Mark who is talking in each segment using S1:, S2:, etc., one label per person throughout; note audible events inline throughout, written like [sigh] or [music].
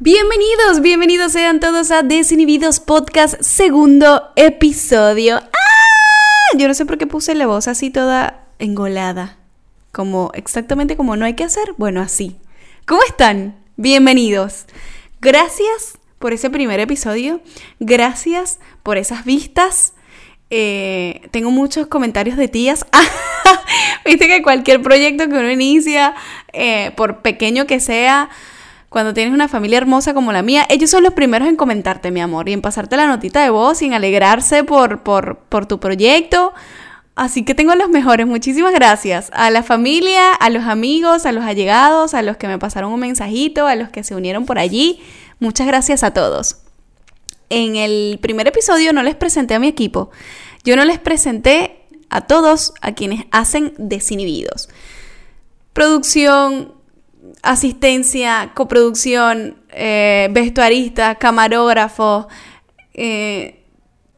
S1: Bienvenidos, bienvenidos sean todos a Desinhibidos Podcast, segundo episodio. ¡Ah! Yo no sé por qué puse la voz así toda engolada. Como exactamente como no hay que hacer. Bueno, así. ¿Cómo están? Bienvenidos. Gracias por ese primer episodio. Gracias por esas vistas. Eh, tengo muchos comentarios de tías. [laughs] Viste que cualquier proyecto que uno inicia, eh, por pequeño que sea, cuando tienes una familia hermosa como la mía, ellos son los primeros en comentarte, mi amor, y en pasarte la notita de voz y en alegrarse por, por, por tu proyecto. Así que tengo los mejores. Muchísimas gracias a la familia, a los amigos, a los allegados, a los que me pasaron un mensajito, a los que se unieron por allí. Muchas gracias a todos. En el primer episodio no les presenté a mi equipo. Yo no les presenté a todos a quienes hacen desinhibidos. Producción, asistencia, coproducción, eh, vestuarista, camarógrafo, eh,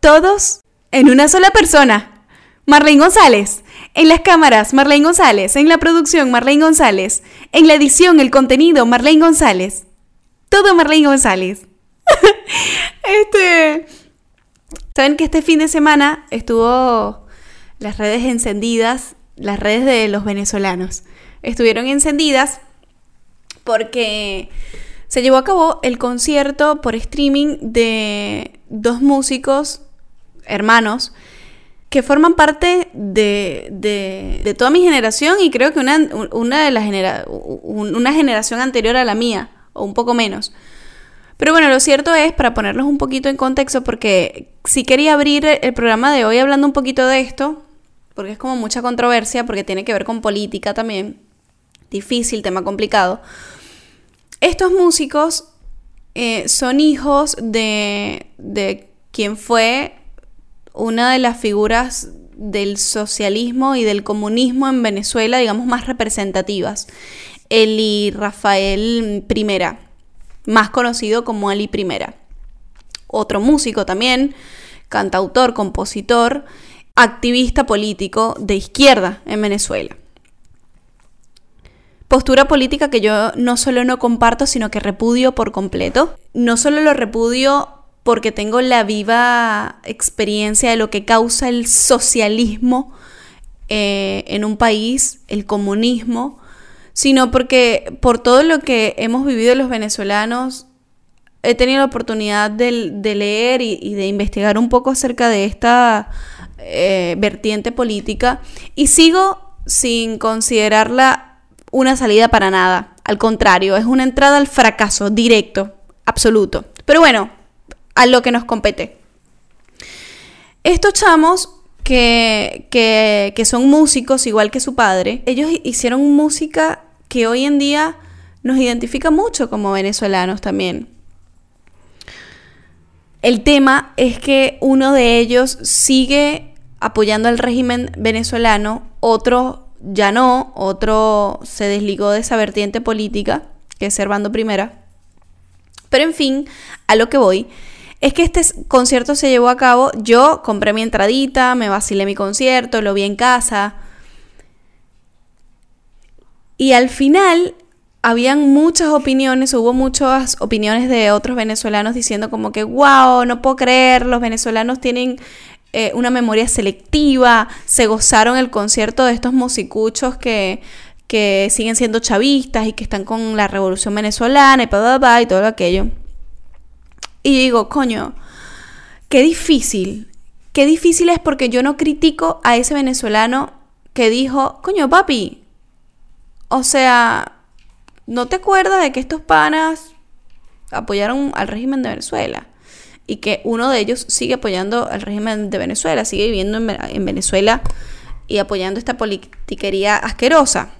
S1: todos en una sola persona. Marlene González. En las cámaras, Marlene González. En la producción, Marlene González. En la edición, el contenido, Marlene González. Todo Marlene González. [laughs] este. Saben que este fin de semana estuvo las redes encendidas, las redes de los venezolanos. Estuvieron encendidas porque se llevó a cabo el concierto por streaming de dos músicos hermanos que forman parte de, de, toda mi generación y creo que una, una de las una generación anterior a la mía, o un poco menos. Pero bueno, lo cierto es, para ponerlos un poquito en contexto, porque sí quería abrir el programa de hoy hablando un poquito de esto, porque es como mucha controversia, porque tiene que ver con política también, difícil, tema complicado. Estos músicos eh, son hijos de, de quien fue una de las figuras del socialismo y del comunismo en Venezuela, digamos, más representativas. Eli Rafael I, más conocido como Ali I. Otro músico también, cantautor, compositor, activista político de izquierda en Venezuela. Postura política que yo no solo no comparto, sino que repudio por completo. No solo lo repudio porque tengo la viva experiencia de lo que causa el socialismo eh, en un país, el comunismo, sino porque por todo lo que hemos vivido los venezolanos, he tenido la oportunidad de, leer y, de investigar un poco acerca de esta eh, vertiente política y sigo sin considerarla una salida para nada. Al contrario, es una entrada al fracaso directo, absoluto. Pero bueno, a lo que nos compete. Estos chamos que, que, son músicos igual que su padre, ellos hicieron música que hoy en día nos identifica mucho como venezolanos también. El tema es que uno de ellos sigue apoyando al régimen venezolano, otro ya no, otro se desligó de esa vertiente política, que es Servando Primera. Pero en fin, a lo que voy, es que este concierto se llevó a cabo, yo compré mi entradita, me vacilé mi concierto, lo vi en casa. Y al final habían muchas opiniones, hubo muchas opiniones de otros venezolanos diciendo como que, wow, no puedo creer, los venezolanos tienen eh, una memoria selectiva, se gozaron el concierto de estos musicuchos que, que siguen siendo chavistas y que están con la revolución venezolana y, y todo aquello. Y digo, coño, qué difícil, qué difícil es porque yo no critico a ese venezolano que dijo, coño, papi, o sea, ¿no te acuerdas de que estos panas apoyaron al régimen de Venezuela? Y que uno de ellos sigue apoyando al régimen de Venezuela, sigue viviendo en, Venezuela y apoyando esta politiquería asquerosa.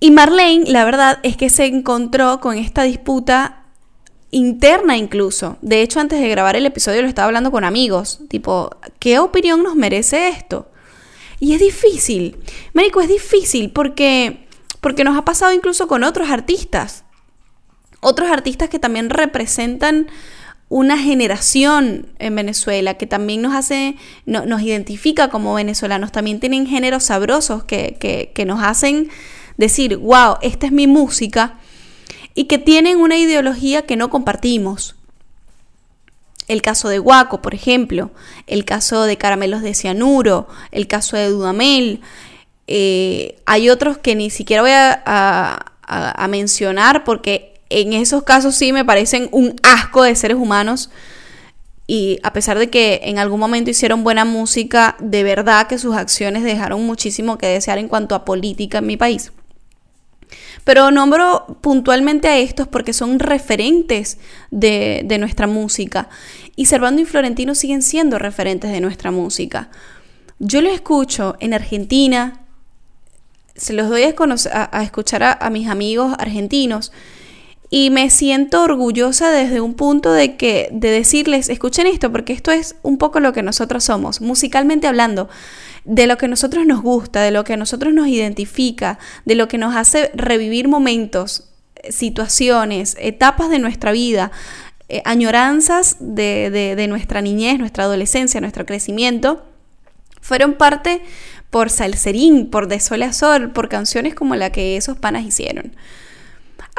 S1: Y Marlene, la verdad es que se encontró con esta disputa interna incluso. De hecho, antes de grabar el episodio lo estaba hablando con amigos, tipo, ¿qué opinión nos merece esto? Y es difícil, México es difícil porque porque nos ha pasado incluso con otros artistas otros artistas que también representan una generación en Venezuela que también nos hace, nos identifica como venezolanos, también tienen géneros sabrosos que, que, nos hacen decir, wow, esta es mi música. y que tienen una ideología que no compartimos. El caso de Guaco, por ejemplo, el caso de Caramelos de Cianuro, el caso de Dudamel. Eh, hay otros que ni siquiera voy a mencionar porque en esos casos sí me parecen un asco de seres humanos y a pesar de que en algún momento hicieron buena música, de verdad que sus acciones dejaron muchísimo que desear en cuanto a política en mi país. Pero nombro puntualmente a estos porque son referentes de, de nuestra música. Y Servando y Florentino siguen siendo referentes de nuestra música. Yo lo escucho en Argentina, se los doy a, escuchar a mis amigos argentinos y me siento orgullosa desde un punto de que de decirles, escuchen esto porque esto es un poco lo que nosotros somos, musicalmente hablando, de lo que a nosotros nos gusta, de lo que a nosotros nos identifica, de lo que nos hace revivir momentos, situaciones, etapas de nuestra vida, eh, añoranzas de, de nuestra niñez, nuestra adolescencia, nuestro crecimiento, fueron parte por Salserín, por De Sol a Sol, por canciones como la que esos panas hicieron.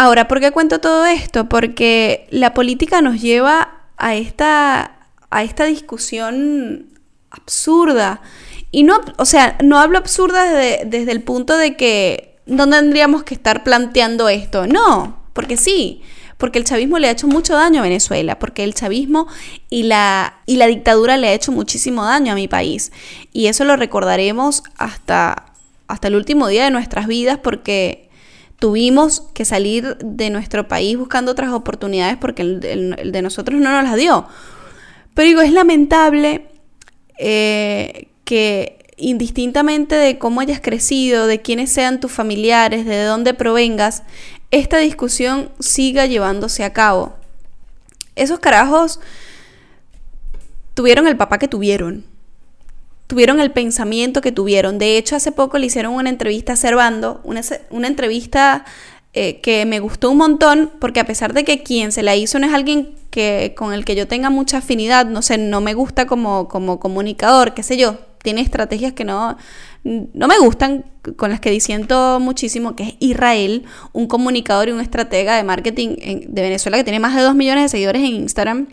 S1: Ahora, ¿por qué cuento todo esto? Porque la política nos lleva a esta, a esta discusión absurda. Y no, o sea, no hablo absurda desde, desde el punto de que no tendríamos que estar planteando esto. No, porque sí, porque el chavismo le ha hecho mucho daño a Venezuela, porque el chavismo y la, y la dictadura le ha hecho muchísimo daño a mi país. Y eso lo recordaremos hasta, hasta el último día de nuestras vidas, porque tuvimos que salir de nuestro país buscando otras oportunidades porque el, de nosotros no nos las dio. Pero digo, es lamentable eh, que indistintamente de cómo hayas crecido, de quiénes sean tus familiares, de dónde provengas, esta discusión siga llevándose a cabo. Esos carajos tuvieron el papá que tuvieron tuvieron el pensamiento que tuvieron. De hecho, hace poco le hicieron una entrevista a Servando, una, una entrevista eh, que me gustó un montón, porque a pesar de que quien se la hizo no es alguien que, con el que yo tenga mucha afinidad, no sé, no me gusta como, como comunicador, qué sé yo, tiene estrategias que no, no me gustan, con las que disiento muchísimo, que es Israel, un comunicador y un estratega de marketing de Venezuela que tiene más de 2 millones de seguidores en Instagram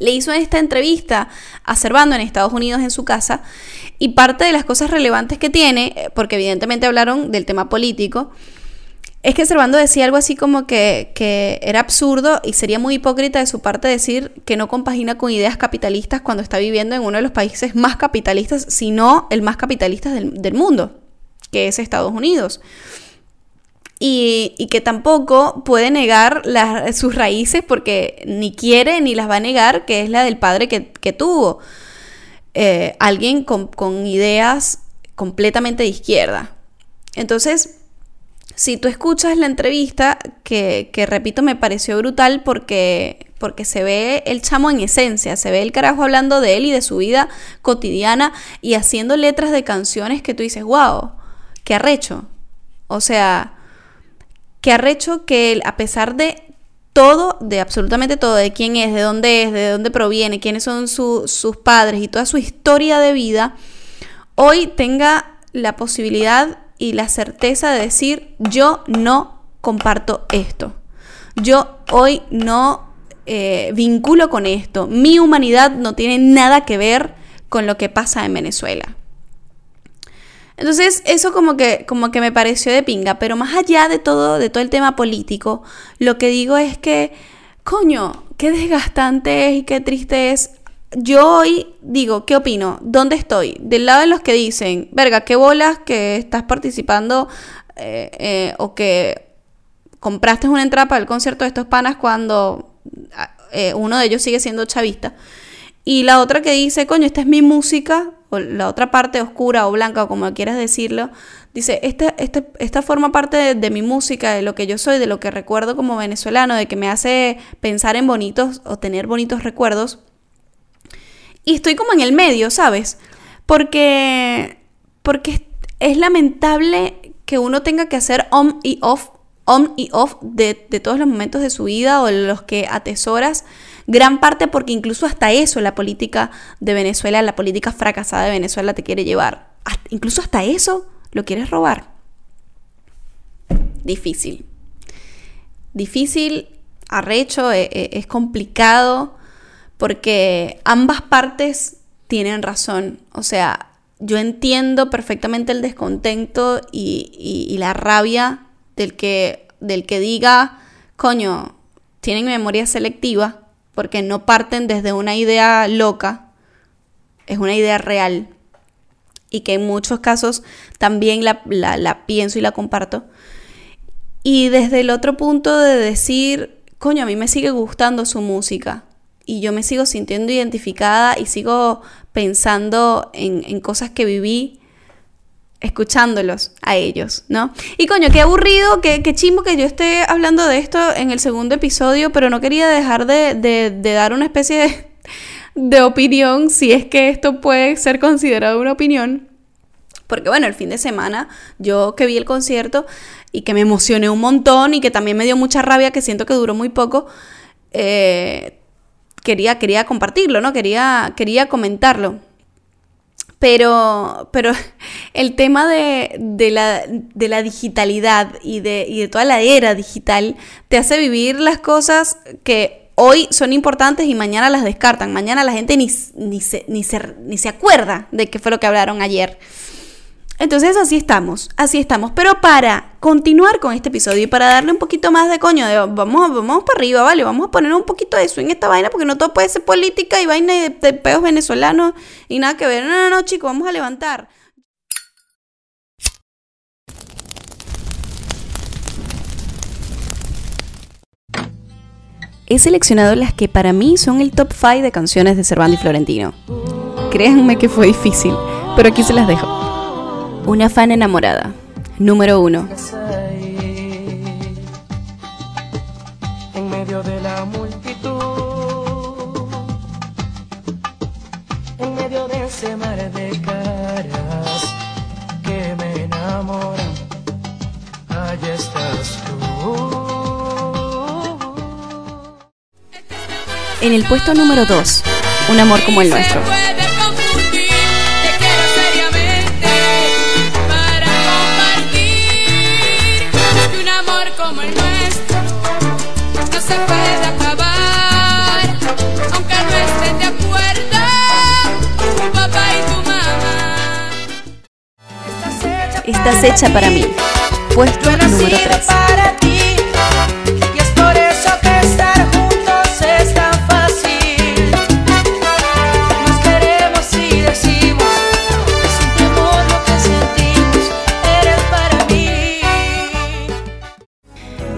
S1: le hizo esta entrevista a Servando en Estados Unidos en su casa y parte de las cosas relevantes que tiene, eh, porque evidentemente hablaron del tema político, es que Servando decía algo así como que, era absurdo y sería muy hipócrita de su parte decir que no compagina con ideas capitalistas cuando está viviendo en uno de los países más capitalistas, sino el más capitalista del, del mundo, que es Estados Unidos y, que tampoco puede negar sus raíces porque ni quiere ni las va a negar, que es la del padre que, tuvo. Eh, alguien con, ideas completamente de izquierda. Entonces, si tú escuchas la entrevista, que, que, repito, me pareció brutal porque, porque se ve el chamo en esencia, se ve el carajo hablando de él y de su vida cotidiana y haciendo letras de canciones que tú dices, wow, qué arrecho. O sea, que arrecho que él, a pesar de todo, de absolutamente todo, de quién es, de dónde es, de dónde proviene, quiénes son sus padres y toda su historia de vida, hoy tenga la posibilidad y la certeza de decir, yo no comparto esto. Yo hoy no eh, vinculo con esto. Mi humanidad no tiene nada que ver con lo que pasa en Venezuela. Entonces, eso como que, como que me pareció de pinga, pero más allá de todo, de todo el tema político, lo que digo es que, coño, qué desgastante es y qué triste es. Yo hoy digo, ¿qué opino? ¿Dónde estoy? Del lado de los que dicen, verga, qué bolas que estás participando eh, eh, o que compraste una entrada para el concierto de estos panas cuando eh, uno de ellos sigue siendo chavista. Y la otra que dice, coño, esta es mi música, o la otra parte oscura o blanca, o como quieras decirlo, dice, este, este, esta forma parte de, mi música, de lo que yo soy, de lo que recuerdo como venezolano, de que me hace pensar en bonitos o tener bonitos recuerdos. Y estoy como en el medio, ¿sabes? Porque, porque es lamentable que uno tenga que hacer on y off, on y off de, de todos los momentos de su vida o los que atesoras Gran parte porque incluso hasta eso la política de Venezuela, la política fracasada de Venezuela te quiere llevar. incluso hasta eso lo quieres robar. Difícil. difícil, arrecho, e, e, es, complicado, porque ambas partes tienen razón. O sea, yo entiendo perfectamente el descontento y, la rabia del que, del que diga, coño, tienen memoria selectiva, porque no parten desde una idea loca, es una idea real y que en muchos casos también la, la, pienso y la comparto. Y desde el otro punto de decir, coño, a mí me sigue gustando su música y yo me sigo sintiendo identificada y sigo pensando en, cosas que viví escuchándolos a ellos, ¿no? Y coño, qué aburrido, qué, qué que yo esté hablando de esto en el segundo episodio, pero no quería dejar de, de dar una especie de, de opinión, si es que esto puede ser considerado una opinión. Porque bueno, el fin de semana yo que vi el concierto y que me emocioné un montón y que también me dio mucha rabia, que siento que duró muy poco, eh, quería, quería compartirlo, ¿no? Quería, quería comentarlo. Pero, pero [laughs] el tema de, de, la, de la, digitalidad y de, y de toda la era digital te hace vivir las cosas que hoy son importantes y mañana las descartan. Mañana la gente ni, ni, se, ni, ni se acuerda de qué fue lo que hablaron ayer. Entonces así estamos, así estamos. Pero para continuar con este episodio y para darle un poquito más de coño, vamos, vamos para arriba, ¿vale? Vamos a poner un poquito de eso en esta vaina porque no todo puede ser política y vaina de, de peos venezolanos y nada que ver. No, no, no, chicos, vamos a levantar. he seleccionado las que para mí son el top 5 de canciones de Cervantes y Florentino. Créanme que fue difícil, pero aquí se las dejo. Una fan enamorada, número 1. En medio de la multitud, en medio de ese mar de caras que me enamoran, allí estás tú. En el puesto número 2, Un amor como el nuestro. Estás hecha para mí. Puesto número 3.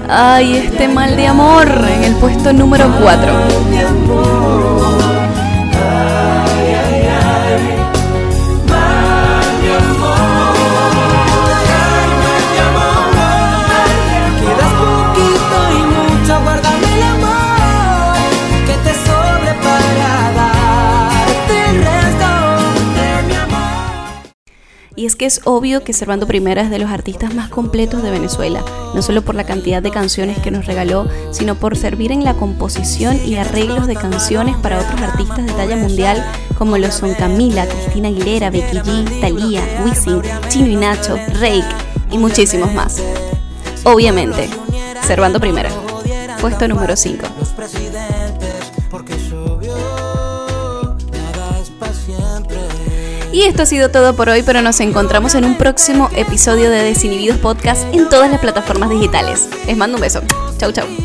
S1: Ay, este mal de amor en el puesto número 4. Es que es obvio que Servando Primera es de los artistas más completos de Venezuela, no solo por la cantidad de canciones que nos regaló, sino por servir en la composición y arreglos de canciones para otros artistas de talla mundial como lo son Camila, Cristina Aguilera, Becky G, Thalía, Wisin, Chino y Nacho, Rake y muchísimos más. Obviamente, Servando Primera, puesto número 5. Y esto ha sido todo por hoy, pero nos encontramos en un próximo episodio de Desinhibidos Podcast en todas las plataformas digitales. Les mando un beso. Chau, chau.